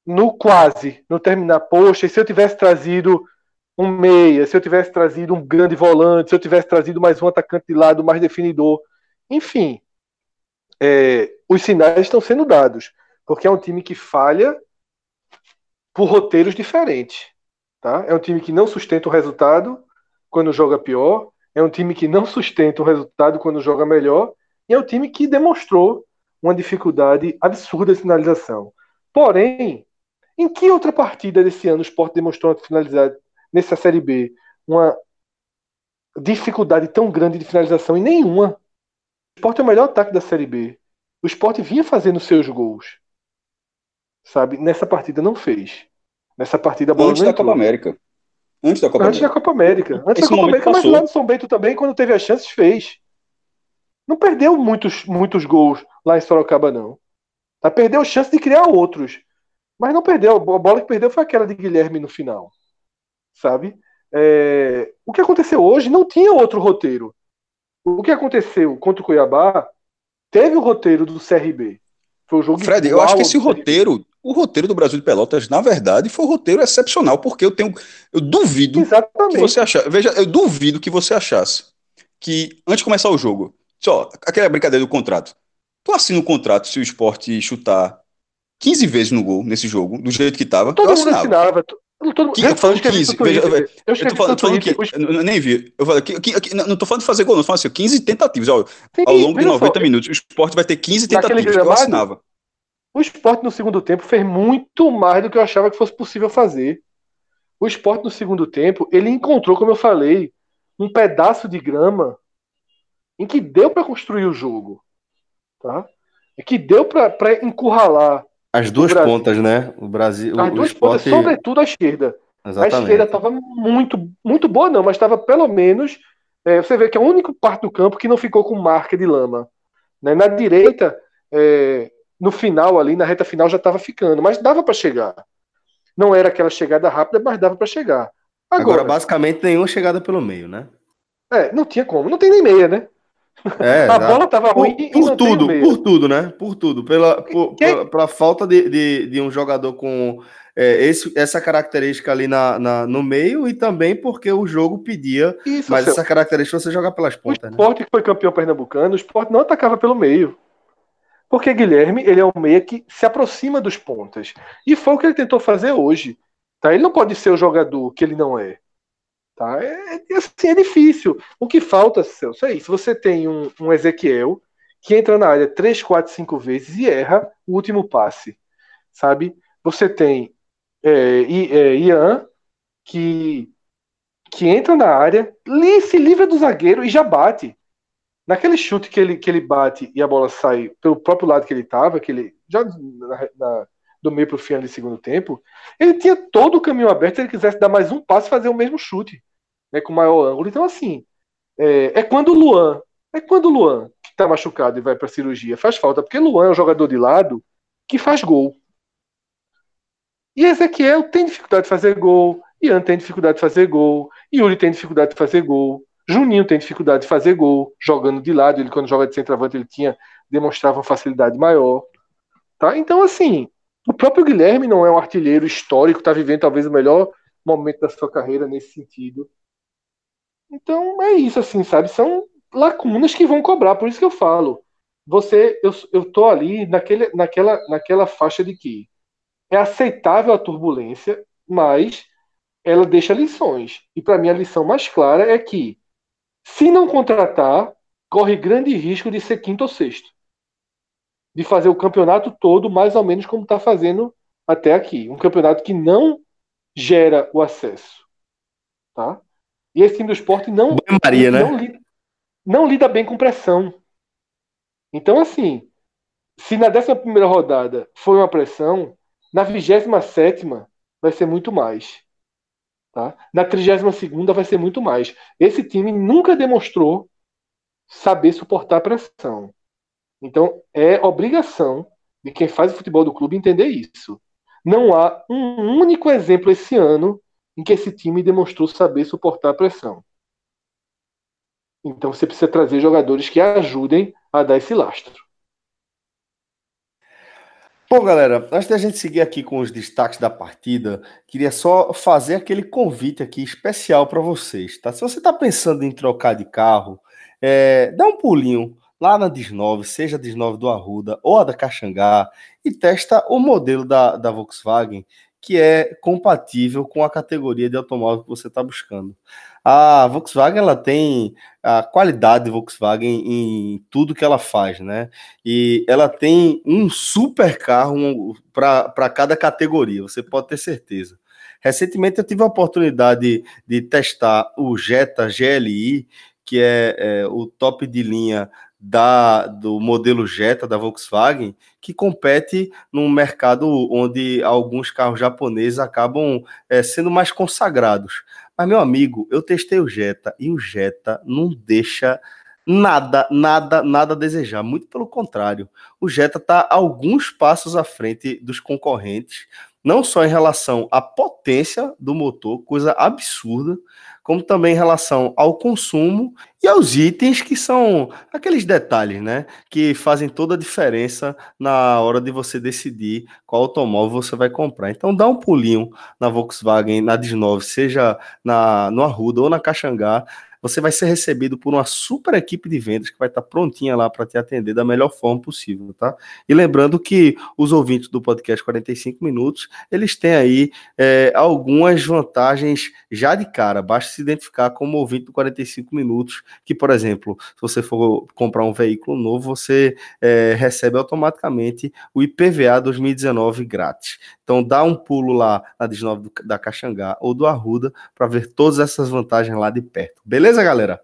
no quase, no terminar, poxa, se eu tivesse trazido um meia, se eu tivesse trazido um grande volante, se eu tivesse trazido mais um atacante de lado mais definidor, enfim, é, os sinais estão sendo dados, porque é um time que falha por roteiros diferentes, tá? É um time que não sustenta o resultado quando joga pior, é um time que não sustenta o resultado quando joga melhor, e é um time que demonstrou uma dificuldade absurda de finalização. Porém, em que outra partida desse ano o Sport demonstrou finalizar nessa Série B uma dificuldade tão grande de finalização? Em nenhuma. esporte é o melhor ataque da Série B. O esporte vinha fazendo seus gols. Sabe? Nessa partida não fez. Nessa partida a bola Antes da entrou. Copa América. Antes da Copa Antes da América. Copa América. Antes Esse da Copa América, mas passou. lá no São Bento também, quando teve as chances, fez. Não perdeu muitos, muitos gols lá em Sorocaba, não. Tá? Perdeu chance de criar outros. Mas não perdeu. A bola que perdeu foi aquela de Guilherme no final. Sabe? É, O que aconteceu hoje não tinha outro roteiro. O que aconteceu contra o Cuiabá teve o roteiro do CRB. Foi o jogo Fred, eu acho que esse CRB. roteiro, o roteiro do Brasil de Pelotas, na verdade, foi um roteiro excepcional, porque eu tenho. Eu duvido que Exatamente. você achasse. Veja, eu duvido que você achasse que, antes de começar o jogo, só, aquela brincadeira do contrato. Tu assina o contrato se o esporte chutar 15 vezes no gol nesse jogo, do jeito que tava. Todo eu mundo assinava. assinava. Todo, Que- eu eu falo escrevi 15, no Twitter, veja, Eu Eu tô falando, tô falando que. Eu eu nem vi. Eu falei, que, que- que- não tô falando de fazer gol, não. Tô falando assim, 15 tentativas. Ó, Sim, ao longo de veja só, 90 minutos, o esporte vai ter 15 Naquele tentativas. Eu gramado, assinava. O esporte no segundo tempo fez muito mais do que eu achava que fosse possível fazer. O esporte no segundo tempo, ele encontrou, como eu falei, um pedaço de grama em que deu para construir o jogo. Tá? E que deu para encurralar As duas pontas, né? O Brasil. as o duas esporte... pontas, sobretudo a esquerda. A Exatamente. esquerda estava muito, muito boa, não, mas estava pelo menos. é, você vê que é a única parte do campo que não ficou com marca de lama. né? Na direita, é, no final ali, na reta final, já estava ficando, mas dava para chegar. Não era aquela chegada rápida, mas dava para chegar. Agora, Agora, basicamente, nenhuma chegada pelo meio, né? é, não tinha como, não tem nem meia, né? É, a bola estava por, ruim por tem tudo, por tudo, né? Por tudo. Pela, por, Quem- pela, pela falta de, de, de um jogador com é, esse, essa característica ali na, na- no meio e também porque o jogo pedia Isso, mas Celso. essa característica você joga pelas O pontas, né? esporte que foi campeão pernambucano, o esporte não atacava pelo meio. Porque Guilherme, ele é um meia que se aproxima dos pontas. E foi o que ele tentou fazer hoje. Tá? Ele não pode ser o jogador que ele não é. Tá? É, é- assim, é difícil. O que falta, Celso, é isso. Você tem um, um Ezequiel que entra na área 3, 4, 5 vezes e erra o último passe. Sabe? Você tem é, é, Ian, que, que entra na área, se livra do zagueiro e já bate. Naquele chute que ele, que ele bate e a bola sai pelo próprio lado que ele estava, que ele já na- na- do meio para o fim do segundo tempo, ele tinha todo o caminho aberto se ele quisesse dar mais um passo e fazer o mesmo chute, né, com maior ângulo. Então, assim, é, é quando o Luan, é quando o Luan, que está machucado e vai para cirurgia, faz falta, porque Luan é um jogador de lado que faz gol. E Ezequiel tem dificuldade de fazer gol, Ian tem dificuldade de fazer gol, Yuri tem dificuldade de fazer gol, Juninho tem dificuldade de fazer gol, jogando de lado, ele quando joga de centroavante ele tinha demonstrava uma facilidade maior. Tá? Então, assim, o próprio Guilherme não é um artilheiro histórico, está vivendo talvez o melhor momento da sua carreira nesse sentido. Então, é isso, assim, sabe? São lacunas que vão cobrar, por isso que eu falo. Você, eu, eu tô ali naquele, naquela, naquela faixa de que é aceitável a turbulência, mas ela deixa lições. E para mim a lição mais clara é que se não contratar, corre grande risco de ser quinto ou sexto. De fazer o campeonato todo mais ou menos como está fazendo até aqui. Um campeonato que não gera o acesso. Tá? E esse time do esporte não, Maria, né? não, lida, não lida bem com pressão. Então, assim, se na 11 rodada foi uma pressão, na 27 vai ser muito mais. Tá? Na 32 vai ser muito mais. Esse time nunca demonstrou saber suportar a pressão. Então, é obrigação de quem faz o futebol do clube entender isso. Não há um único exemplo esse ano em que esse time demonstrou saber suportar a pressão. Então, você precisa trazer jogadores que ajudem a dar esse lastro. Bom, galera, antes da gente seguir aqui com os destaques da partida, queria só fazer aquele convite aqui especial para vocês, tá? Se você está pensando em trocar de carro, é, dá um pulinho lá na Dis9, seja a Dis9 do Arruda ou a da Caxangá, e testa o modelo da, da Volkswagen que é compatível com a categoria de automóvel que você está buscando. A Volkswagen ela tem a qualidade de Volkswagen em tudo que ela faz, né? E ela tem um super carro para cada categoria, você pode ter certeza. Recentemente eu tive a oportunidade de testar o Jetta GLI, que é, é o top de linha da, do modelo Jetta da Volkswagen, que compete num mercado onde alguns carros japoneses acabam é, sendo mais consagrados. Mas, meu amigo, eu testei o Jetta e o Jetta não deixa nada, nada, nada a desejar. Muito pelo contrário. O Jetta está alguns passos à frente dos concorrentes, não só em relação à potência do motor, coisa absurda, como também em relação ao consumo e aos itens que são aqueles detalhes, né, que fazem toda a diferença na hora de você decidir qual automóvel você vai comprar. Então dá um pulinho na Volkswagen, na 19, seja na no Arruda ou na Caxangá, você vai ser recebido por uma super equipe de vendas que vai estar prontinha lá para te atender da melhor forma possível, tá? E lembrando que os ouvintes do podcast 45 minutos, eles têm aí é, algumas vantagens já de cara. Basta se identificar como ouvinte do 45 minutos, que, por exemplo, se você for comprar um veículo novo, você é, recebe automaticamente o IPVA 2019 grátis. Então dá um pulo lá na 19 da Caxangá ou do Arruda para ver todas essas vantagens lá de perto. Beleza? Beleza, galera?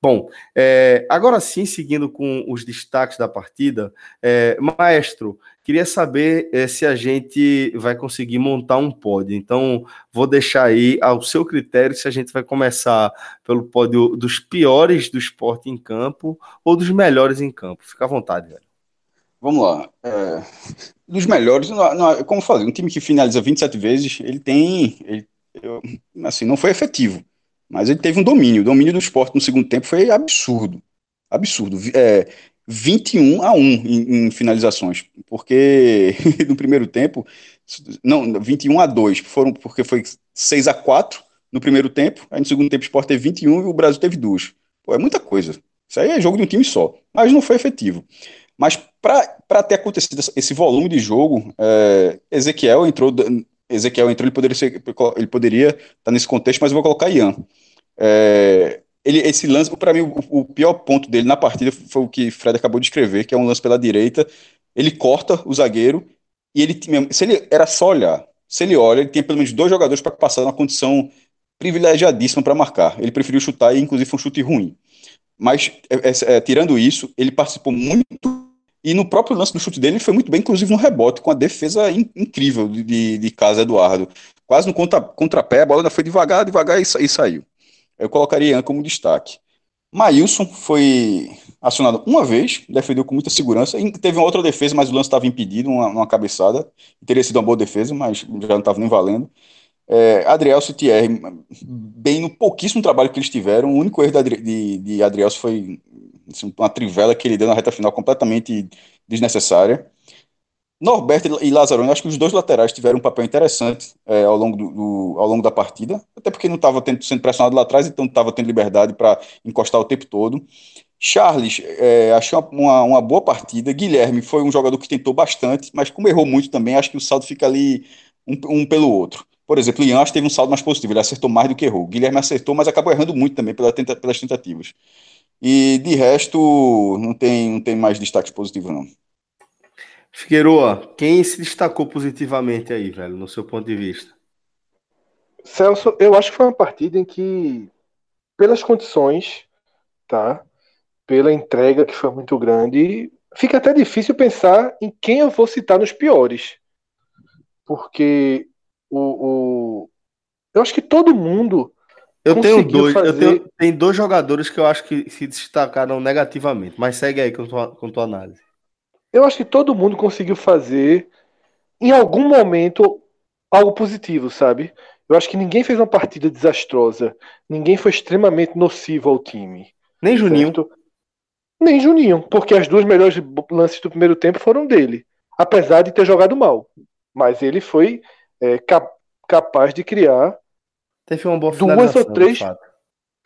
Bom, é, agora sim, seguindo com os destaques da partida, é, Maestro, queria saber é, se a gente vai conseguir montar um pódio. Então, vou deixar aí ao seu critério se a gente vai começar pelo pódio dos piores do esporte em campo ou dos melhores em campo. Fica à vontade, velho. Vamos lá. É, dos melhores, não, não, como falei, um time que finaliza 27 vezes, ele tem. Ele, eu, assim, não foi efetivo. Mas ele teve um domínio. O domínio do esporte no segundo tempo foi absurdo. Absurdo. É, 21 a 1 em, em finalizações. Porque no primeiro tempo. Não, 21 a 2. Foram, porque foi 6 a 4 no primeiro tempo. Aí no segundo tempo o esporte teve 21 e o Brasil teve duas. Pô, é muita coisa. Isso aí é jogo de um time só. Mas não foi efetivo. Mas para ter acontecido esse volume de jogo, é, Ezequiel entrou. Ezequiel entrou, ele poderia, ser, ele poderia estar nesse contexto, mas eu vou colocar Ian. É, ele, esse lance, para mim, o, o, pior ponto dele na partida foi o que Fred acabou de escrever, que é um lance pela direita. Ele corta o zagueiro e ele, se ele era só olhar, se ele olha, ele tem pelo menos dois jogadores para passar numa condição privilegiadíssima para marcar. Ele preferiu chutar e, inclusive, foi um chute ruim. Mas, é, é, é, tirando isso, ele participou muito. E no próprio lance do chute dele, ele foi muito bem, inclusive no rebote, com a defesa in, incrível de, de, de Casa Eduardo. Quase no contra, contrapé, a bola ainda foi devagar, devagar e, e saiu eu colocaria Ian como destaque. Maílson foi acionado uma vez, defendeu com muita segurança, teve uma outra defesa, mas o lance estava impedido, uma, uma, cabeçada, teria sido uma boa defesa, mas já não estava nem valendo. É, Adrielso e Thierry, bem no pouquíssimo trabalho que eles tiveram, o único erro de, de, de Adrielso foi uma trivela que ele deu na reta final completamente desnecessária. Norberto e Lazarone, acho que os dois laterais tiveram um papel interessante é, ao, longo do, do, ao longo da partida, até porque não estava sendo pressionado lá atrás, então estava tendo liberdade para encostar o tempo todo. Charles, é, achei uma, uma, boa partida. Guilherme foi um jogador que tentou bastante, mas como errou muito também, acho que o saldo fica ali um, um pelo outro. Por exemplo, Ian teve um saldo mais positivo, ele acertou mais do que errou. Guilherme acertou, mas acabou errando muito também pelas tentativas. E de resto, não tem, não tem mais destaques positivos, não. Figueroa, quem se destacou positivamente aí, velho, no seu ponto de vista? Celso, eu acho que foi uma partida em que, pelas condições, tá? Pela entrega que foi muito grande, fica até difícil pensar em quem eu vou citar nos piores. Porque o, o eu acho que todo mundo. Eu tenho dois, fazer... eu tenho, tem dois jogadores que eu acho que se destacaram negativamente, mas segue aí com tua, com tua análise. Eu acho que todo mundo conseguiu fazer, em algum momento, algo positivo, sabe? Eu acho que ninguém fez uma partida desastrosa. Ninguém foi extremamente nocivo ao time. Nem Juninho. Certo? Nem Juninho, porque as duas melhores lances do primeiro tempo foram dele. Apesar de ter jogado mal. Mas ele foi é, cap capaz de criar Teve uma boa duas ou três.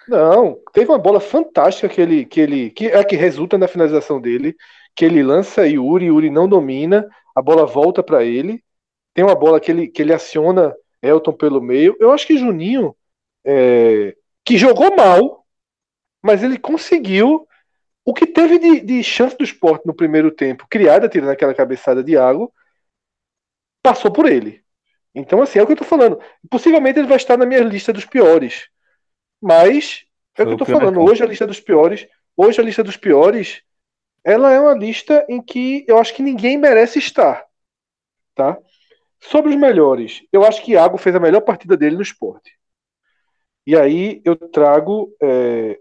Não, teve uma bola fantástica que ele, que ele que é que resulta na finalização dele, que ele lança Yuri, Yuri não domina, a bola volta para ele. Tem uma bola que ele, que ele aciona Elton pelo meio. Eu acho que Juninho, é, que jogou mal, mas ele conseguiu o que teve de, de chance do esporte no primeiro tempo, criada tirando aquela cabeçada de água, passou por ele. Então, assim, é o que eu tô falando. Possivelmente ele vai estar na minha lista dos piores. Mas, é o que eu tô falando. Hoje a lista dos piores. Hoje a lista dos piores ela é uma lista em que eu acho que ninguém merece estar, tá? Sobre os melhores, eu acho que Iago fez a melhor partida dele no esporte. E aí eu trago é,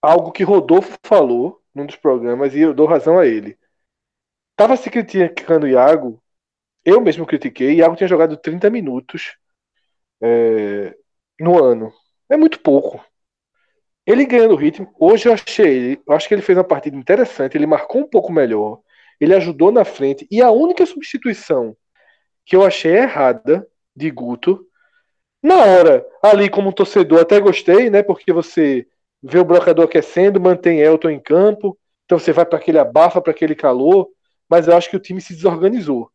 algo que Rodolfo falou num dos programas e eu dou razão a ele. Tava se criticando Iago, eu mesmo critiquei, Iago tinha jogado 30 minutos é, no ano. É muito pouco. Ele ganhando ritmo, hoje eu achei, eu acho que ele fez uma partida interessante, ele marcou um pouco melhor, ele ajudou na frente, e a única substituição que eu achei errada de Guto, na hora, ali como torcedor, até gostei, né? Porque você vê o brocador aquecendo, mantém Elton em campo, então você vai para aquele abafa, para aquele calor, mas eu acho que o time se desorganizou.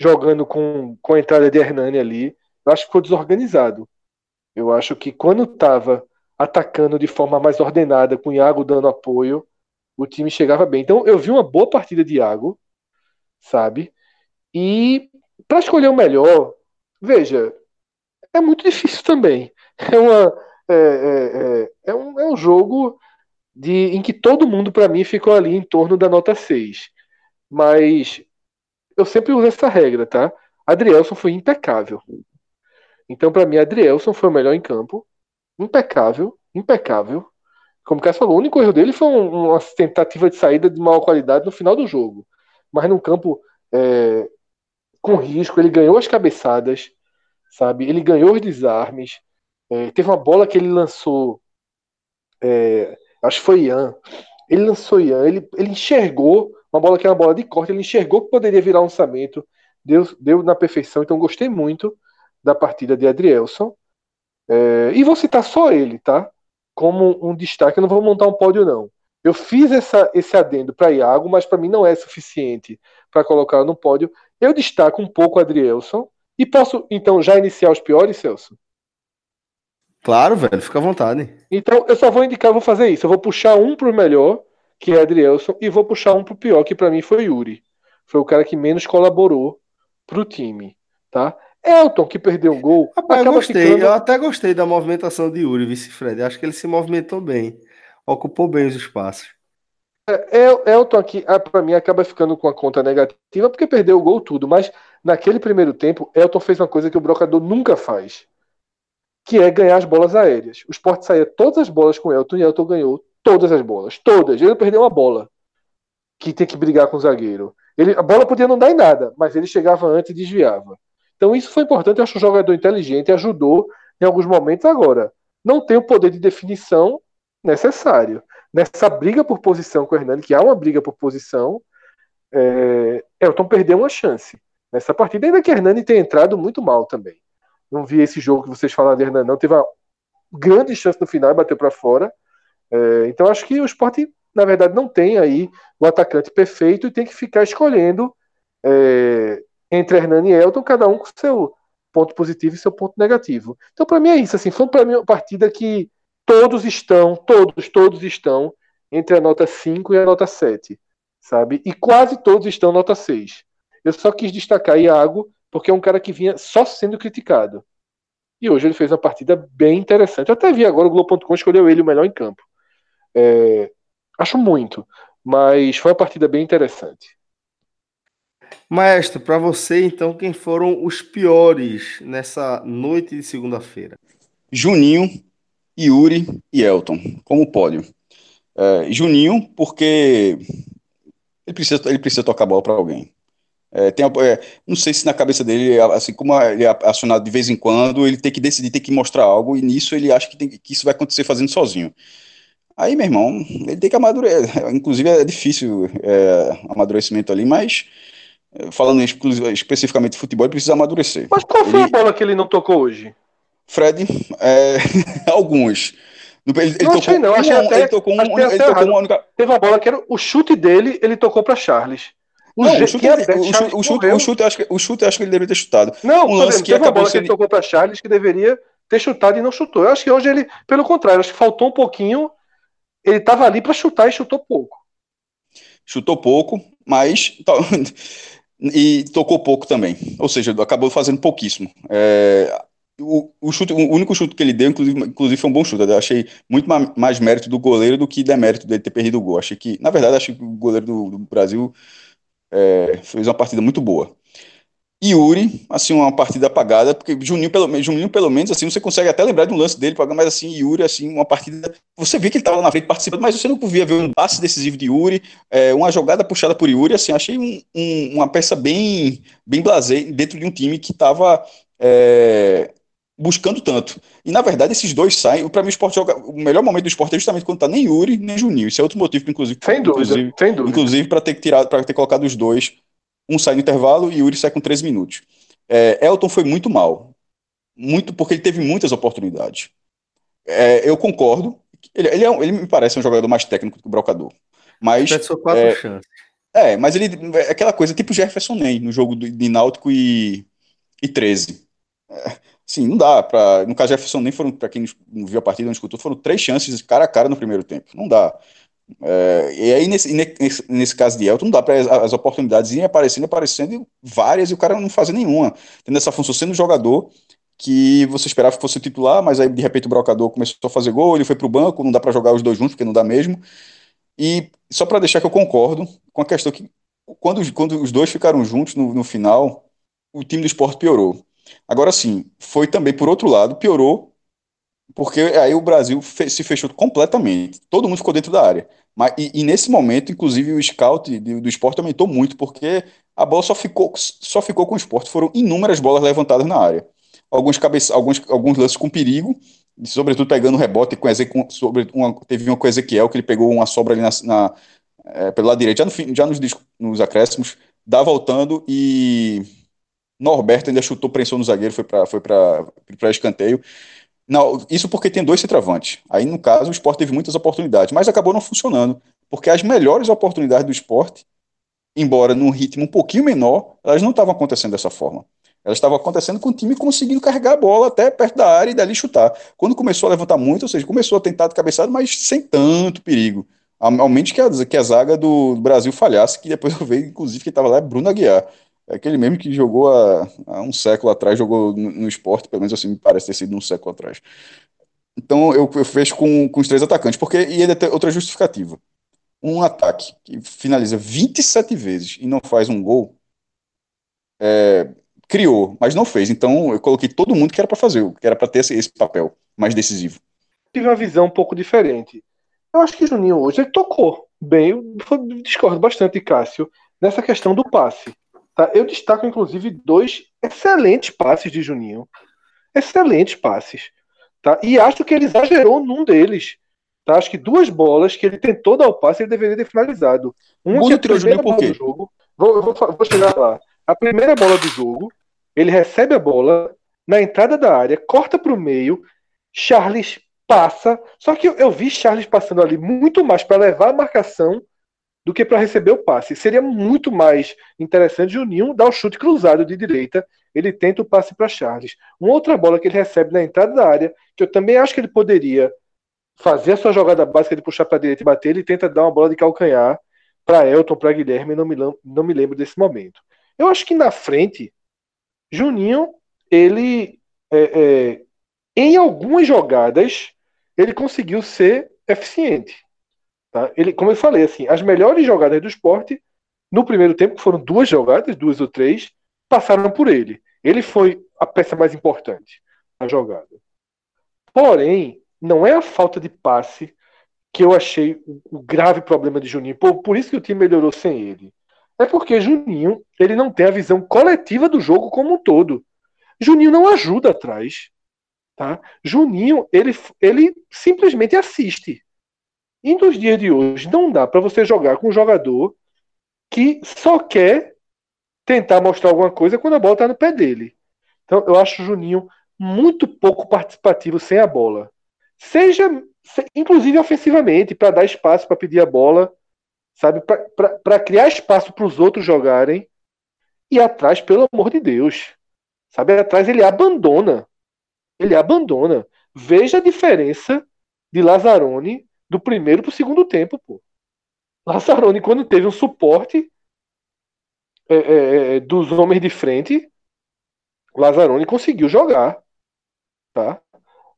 Jogando com, com a entrada de Hernani ali, eu acho que ficou desorganizado. Eu acho que quando estava atacando de forma mais ordenada, com o Iago dando apoio, o time chegava bem. Então eu vi uma boa partida de Iago, sabe? E para escolher o melhor, veja, é muito difícil também. É, uma, é, é, é, é um, é um jogo de, em que todo mundo, para mim, ficou ali em torno da nota 6. Mas eu sempre uso essa regra, tá? Adrielson foi impecável. Então, para mim, Adrielson foi o melhor em campo. Impecável, impecável. Como o Cássio falou, o único erro dele foi um, uma tentativa de saída de maior qualidade no final do jogo. Mas num campo é, com risco, ele ganhou as cabeçadas, sabe? Ele ganhou os desarmes. É, teve uma bola que ele lançou, é, acho que foi Ian. Ele lançou Ian, ele, ele enxergou uma bola que era uma bola de corte, ele enxergou que poderia virar um lançamento, deu, deu na perfeição. Então gostei muito da partida de Adrielson. É, e vou citar só ele, tá? Como um destaque. Eu não vou montar um pódio, não. Eu fiz essa, esse adendo para Iago, mas para mim não é suficiente para colocar no pódio. Eu destaco um pouco o Adrielson. E posso, então, já iniciar os piores, Celso? Claro, velho, fica à vontade. Então, eu só vou indicar, vou fazer isso. Eu vou puxar um pro melhor, que é Adrielson, e vou puxar um pro pior, que para mim foi Yuri. Foi o cara que menos colaborou pro time, tá? Elton, que perdeu um gol. Rapaz, eu gostei, ficando... eu até gostei da movimentação de Yuri, vice Fred. Acho que ele se movimentou bem, ocupou bem os espaços. É, Elton aqui, ah, para mim, acaba ficando com a conta negativa porque perdeu o gol tudo, mas naquele primeiro tempo, Elton fez uma coisa que o brocador nunca faz, que é ganhar as bolas aéreas. O Sport saía todas as bolas com Elton e Elton ganhou todas as bolas, todas. Ele perdeu uma bola que tem que brigar com o zagueiro. Ele, a bola podia não dar em nada, mas ele chegava antes e desviava. Então isso foi importante, eu acho um jogador inteligente, ajudou em alguns momentos agora. Não tem o poder de definição necessário. Nessa briga por posição com o Hernani, que há uma briga por posição, é, Elton perdeu uma chance nessa partida, ainda que Hernani tenha entrado muito mal também. Não vi esse jogo que vocês falaram de Hernani, não. Teve uma grande chance no final e bateu para fora. É, então acho que o esporte, na verdade, não tem aí o atacante perfeito e tem que ficar escolhendo é, entre Hernani e Elton, cada um com seu ponto positivo e seu ponto negativo. Então, para mim é isso. Assim, foi para mim uma partida que todos estão, todos, todos estão entre a nota 5 e a nota 7, sabe? E quase todos estão nota 6. Eu só quis destacar Iago porque é um cara que vinha só sendo criticado. E hoje ele fez uma partida bem interessante. Eu até vi agora o Globo.com escolheu ele o melhor em campo. É, acho muito, mas foi uma partida bem interessante. Maestro, para você, então, quem foram os piores nessa noite de segunda-feira? Juninho, Yuri e Elton, como pódio. É, Juninho, porque ele precisa, ele precisa tocar a bola para alguém. É, tem, é, não sei se na cabeça dele, assim como ele é acionado de vez em quando, ele tem que decidir, tem que mostrar algo, e nisso ele acha que, tem, que isso vai acontecer fazendo sozinho. Aí, meu irmão, ele tem que amadurecer. Inclusive, é difícil é, amadurecimento ali, mas falando especificamente de futebol, ele precisa amadurecer. Mas qual foi ele... a bola que ele não tocou hoje? Fred, é... alguns. Ele, ele não achei não, achei até, ele tocou um, ele tocou uma única... Teve uma bola que era o chute dele, ele tocou para Charles. O, não, o chute, é o, chute, o, chute, o, chute, acho que, o chute acho que ele deveria ter chutado. Não, um lance que teve uma bola que ele tocou para Charles que deveria ter chutado e não chutou. Eu acho que hoje ele, pelo contrário, acho que faltou um pouquinho. Ele estava ali para chutar e chutou pouco. Chutou pouco, mas e tocou pouco também. Ou seja, acabou fazendo pouquíssimo. É, o, o, chute, o único chute que ele deu, inclusive, inclusive foi um bom chute. Eu achei muito mais mérito do goleiro do que demérito dele ter perdido o gol. Achei que, na verdade, achei que o goleiro do, do Brasil é, fez uma partida muito boa. Yuri, assim, uma partida apagada, porque Juninho pelo, Juninho, pelo menos, assim, você consegue até lembrar de um lance dele, mas assim, Yuri, assim, uma partida. Você vê que ele estava na frente participando, mas você não podia ver um passe decisivo de Yuri, é, uma jogada puxada por Yuri, assim, achei um, um, uma peça bem, bem blasé dentro de um time que estava é, buscando tanto. E na verdade, esses dois saem. Para mim, o esporte joga. O melhor momento do esporte é justamente quando tá nem Yuri, nem Juninho. Isso é outro motivo, inclusive. Sem dúvida, inclusive, sem dúvida. Inclusive, para ter tirado, para ter colocado os dois um sai no intervalo e Yuri sai com três minutos. É, Elton foi muito mal. Muito porque ele teve muitas oportunidades. É, eu concordo. Ele, ele, é, ele, me parece um jogador mais técnico que o Brocador. Mas. Só quatro é, chances. É, mas ele. É aquela coisa tipo Jefferson Nem no jogo do, de Náutico e, e 13. É, sim, não dá para. No caso Jefferson Nem foram, para quem não viu a partida, não escutou, foram três chances cara a cara no primeiro tempo. Não dá. É, e aí, nesse, nesse, nesse, caso de Elton, não dá para as, as, oportunidades irem aparecendo, aparecendo várias e o cara não fazer nenhuma. Tendo essa função sendo jogador que você esperava que fosse titular, mas aí de repente o brocador começou a fazer gol, ele foi para o banco, não dá para jogar os dois juntos, porque não dá mesmo. E só para deixar que eu concordo com a questão que quando, quando os dois ficaram juntos no, no final, o time do esporte piorou. Agora sim, foi também por outro lado, piorou porque aí o Brasil fe se fechou completamente. Todo mundo ficou dentro da área. Mas, e, e nesse momento, inclusive, o scout do, do esporte aumentou muito, porque a bola só ficou, só ficou com o esporte. Foram inúmeras bolas levantadas na área. Alguns, alguns, alguns lances com perigo, sobretudo pegando rebote com, com sobre uma, teve uma com Ezequiel que ele pegou uma sobra ali na, na é, pelo lado direito, já, no, já nos, nos acréscimos, dá voltando e Norberto ainda chutou pressão no zagueiro, foi para foi escanteio. Não, isso porque tem dois centroavantes. Aí, no caso, o esporte teve muitas oportunidades, mas acabou não funcionando. Porque as melhores oportunidades do esporte, embora num ritmo um pouquinho menor, elas não estavam acontecendo dessa forma. Elas estavam acontecendo com o time conseguindo carregar a bola até perto da área e dali chutar. Quando começou a levantar muito, ou seja, começou a tentar de cabeçada, mas sem tanto perigo. Ao menos que a, que a zaga do Brasil falhasse, que depois eu vejo, inclusive, que estava lá é Bruno Aguiar. É aquele mesmo que jogou há, há um século atrás, jogou no, no, esporte, pelo menos assim me parece ter sido um século atrás. Então eu, eu fecho com, com os três atacantes, porque e ele tem outra justificativa. Um ataque que finaliza 27 vezes e não faz um gol, é, criou, mas não fez. Então eu coloquei todo mundo que era para fazer, que era para ter esse, esse, papel mais decisivo. Tive uma visão um pouco diferente. Eu acho que Juninho hoje ele tocou bem, eu discordo bastante Cássio nessa questão do passe. Tá? Eu destaco, inclusive, dois excelentes passes de Juninho. Excelentes passes. Tá? E acho que ele exagerou num deles. Tá? Acho que duas bolas que ele tentou dar o passe, ele deveria ter finalizado. Um que é a primeira bola do jogo. Vou, vou, vou chegar lá. A primeira bola do jogo, ele recebe a bola na entrada da área, corta para o meio, Charles passa. Só que eu, eu vi Charles passando ali muito mais para levar a marcação do que para receber o passe. Seria muito mais interessante Juninho dar o chute cruzado de direita. Ele tenta o passe para Charles. Uma outra bola que ele recebe na entrada da área, que eu também acho que ele poderia fazer a sua jogada básica de puxar para direita e bater, ele tenta dar uma bola de calcanhar para Elton, para Guilherme, não me, não me lembro desse momento. Eu acho que na frente, Juninho, ele, é, é, em algumas jogadas, ele conseguiu ser eficiente. Tá? Ele, como eu falei, assim, as melhores jogadas do esporte, no primeiro tempo, que foram duas jogadas, duas ou três, passaram por ele. Ele foi a peça mais importante na jogada. Porém, não é a falta de passe que eu achei o grave problema de Juninho. Por, por isso que o time melhorou sem ele. É porque Juninho ele não tem a visão coletiva do jogo como um todo. Juninho não ajuda atrás. Tá? Juninho ele, ele simplesmente assiste. E nos dias de hoje, não dá para você jogar com um jogador que só quer tentar mostrar alguma coisa quando a bola está no pé dele. Então, eu acho o Juninho muito pouco participativo sem a bola. Seja, inclusive ofensivamente, para dar espaço para pedir a bola, sabe? Para criar espaço para os outros jogarem. E atrás, pelo amor de Deus. Sabe? Atrás ele abandona. Ele abandona. Veja a diferença de Lazzaroni do primeiro para o segundo tempo, pô. Lazzaroni, quando teve um suporte é, é, é, dos homens de frente, Lazzaroni conseguiu jogar. tá?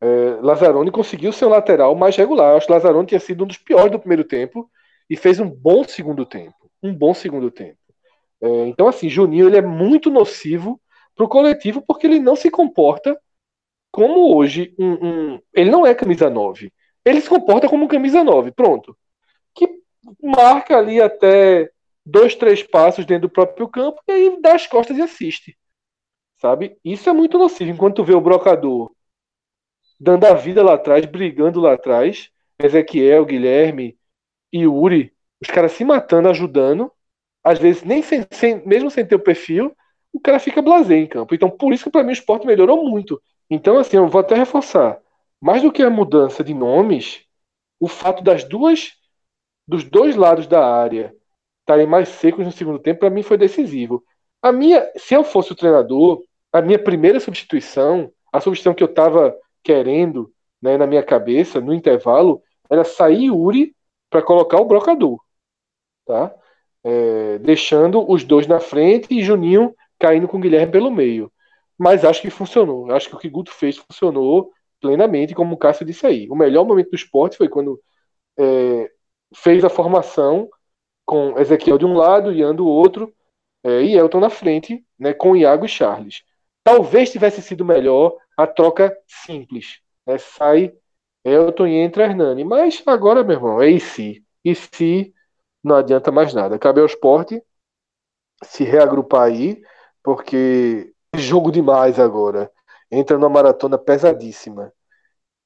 É, Lazzaroni conseguiu ser um lateral mais regular. Eu acho que Lazzaroni tinha sido um dos piores do primeiro tempo e fez um bom segundo tempo. Um bom segundo tempo. É, então, assim, Juninho ele é muito nocivo para o coletivo porque ele não se comporta como hoje um, um, Ele não é camisa 9. Ele se comporta como camisa 9. Pronto. Que marca ali até dois, três passos dentro do próprio campo e aí dá as costas e assiste. Sabe? Isso é muito nocivo. Enquanto tu vê o brocador dando a vida lá atrás, brigando lá atrás, Ezequiel, Guilherme e Yuri, os caras se matando, ajudando, às vezes nem sem, sem, mesmo sem ter o perfil, o cara fica blasé em campo. Então, por isso que para mim o esporte melhorou muito. Então, assim, eu vou até reforçar. Mais do que a mudança de nomes, o fato das duas, dos dois lados da área estarem mais secos no segundo tempo, para mim foi decisivo. A minha, se eu fosse o treinador, a minha primeira substituição, a substituição que eu estava querendo, né, na minha cabeça, no intervalo, era sair Uri para colocar o brocador, tá? É, deixando os dois na frente e Juninho caindo com o Guilherme pelo meio. Mas acho que funcionou. Acho que o que Guto fez funcionou plenamente, como o Cássio disse aí. O melhor momento do esporte foi quando é, fez a formação com Ezequiel de um lado, Ian do outro, é, e Elton na frente, né, com Iago e Charles. Talvez tivesse sido melhor a troca simples. Né, sai Elton e entra Hernani. Mas agora, meu irmão, é e se? E se não adianta mais nada. Cabe ao esporte se reagrupar aí, porque jogo demais agora. Entra numa maratona pesadíssima.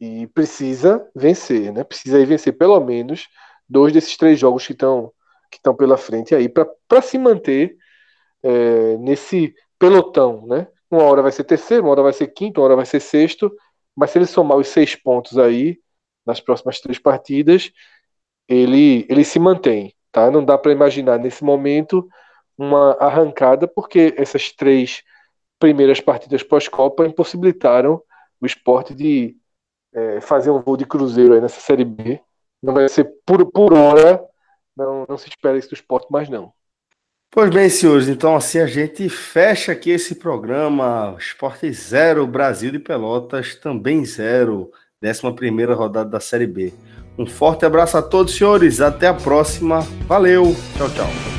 E precisa vencer, né? Precisa aí vencer pelo menos dois desses três jogos que estão que estão pela frente aí para se manter é, nesse pelotão, né? Uma hora vai ser terceiro, uma hora vai ser quinto, uma hora vai ser sexto, mas se ele somar os seis pontos aí nas próximas três partidas, ele ele se mantém, tá? Não dá para imaginar nesse momento uma arrancada porque essas três primeiras partidas pós-Copa impossibilitaram o esporte de é, fazer um voo de cruzeiro aí nessa Série B. Não vai ser por, por hora, não, não se espera isso do esporte mais não. Pois bem, senhores, então assim a gente fecha aqui esse programa Esporte Zero, Brasil de Pelotas também zero, 11 primeira rodada da Série B. Um forte abraço a todos, senhores, até a próxima, valeu, tchau, tchau.